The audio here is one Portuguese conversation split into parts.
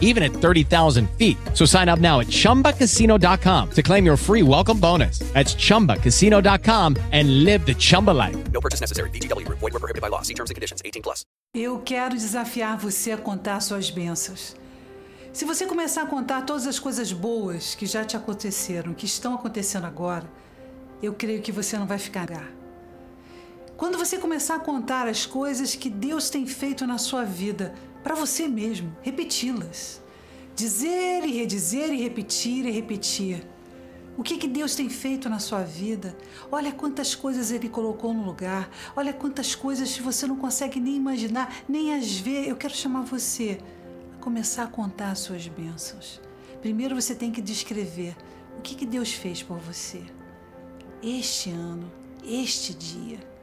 even at 30,000 feet. So sign up now at chumbacasino.com to claim your free welcome bonus. That's chumbacasino.com and live the Chumba life. No purchase necessary. VGW Group. Void were prohibited by law. See terms and conditions. 18 plus. Eu quero desafiar você a contar suas bênçãos. Se você começar a contar todas as coisas boas que já te aconteceram, que estão acontecendo agora, eu creio que você não vai ficar. Quando você começar a contar as coisas que Deus tem feito na sua vida, para você mesmo, repeti-las. Dizer e redizer e repetir e repetir. O que, que Deus tem feito na sua vida? Olha quantas coisas Ele colocou no lugar. Olha quantas coisas que você não consegue nem imaginar, nem as ver. Eu quero chamar você a começar a contar as suas bênçãos. Primeiro você tem que descrever o que, que Deus fez por você. Este ano, este dia.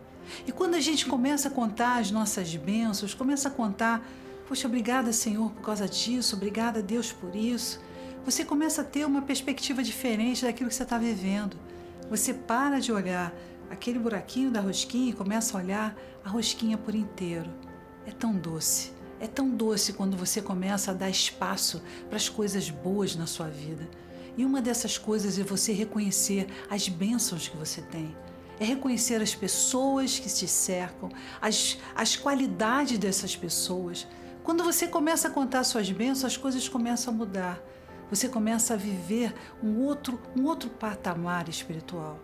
E quando a gente começa a contar as nossas bênçãos, começa a contar, poxa, obrigada, Senhor, por causa disso, obrigada, Deus, por isso você começa a ter uma perspectiva diferente daquilo que você está vivendo. Você para de olhar aquele buraquinho da rosquinha e começa a olhar a rosquinha por inteiro. É tão doce. É tão doce quando você começa a dar espaço para as coisas boas na sua vida. E uma dessas coisas é você reconhecer as bênçãos que você tem. É reconhecer as pessoas que te cercam, as, as qualidades dessas pessoas. Quando você começa a contar suas bênçãos, as coisas começam a mudar você começa a viver um outro, um outro patamar espiritual.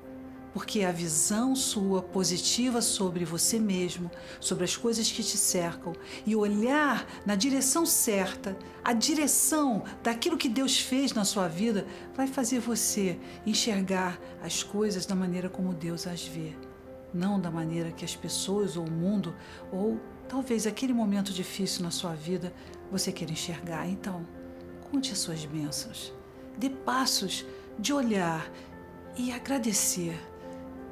Porque a visão sua positiva sobre você mesmo, sobre as coisas que te cercam e olhar na direção certa, a direção daquilo que Deus fez na sua vida, vai fazer você enxergar as coisas da maneira como Deus as vê, não da maneira que as pessoas ou o mundo ou talvez aquele momento difícil na sua vida você queira enxergar. Então, Conte as suas bênçãos. Dê passos de olhar e agradecer.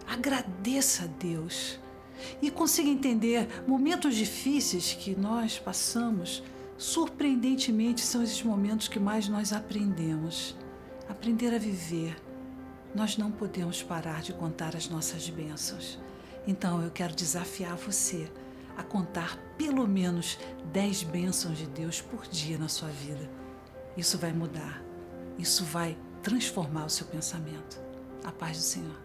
Agradeça a Deus. E consiga entender momentos difíceis que nós passamos. Surpreendentemente, são esses momentos que mais nós aprendemos. Aprender a viver. Nós não podemos parar de contar as nossas bênçãos. Então eu quero desafiar você a contar pelo menos 10 bênçãos de Deus por dia na sua vida. Isso vai mudar. Isso vai transformar o seu pensamento. A paz do Senhor.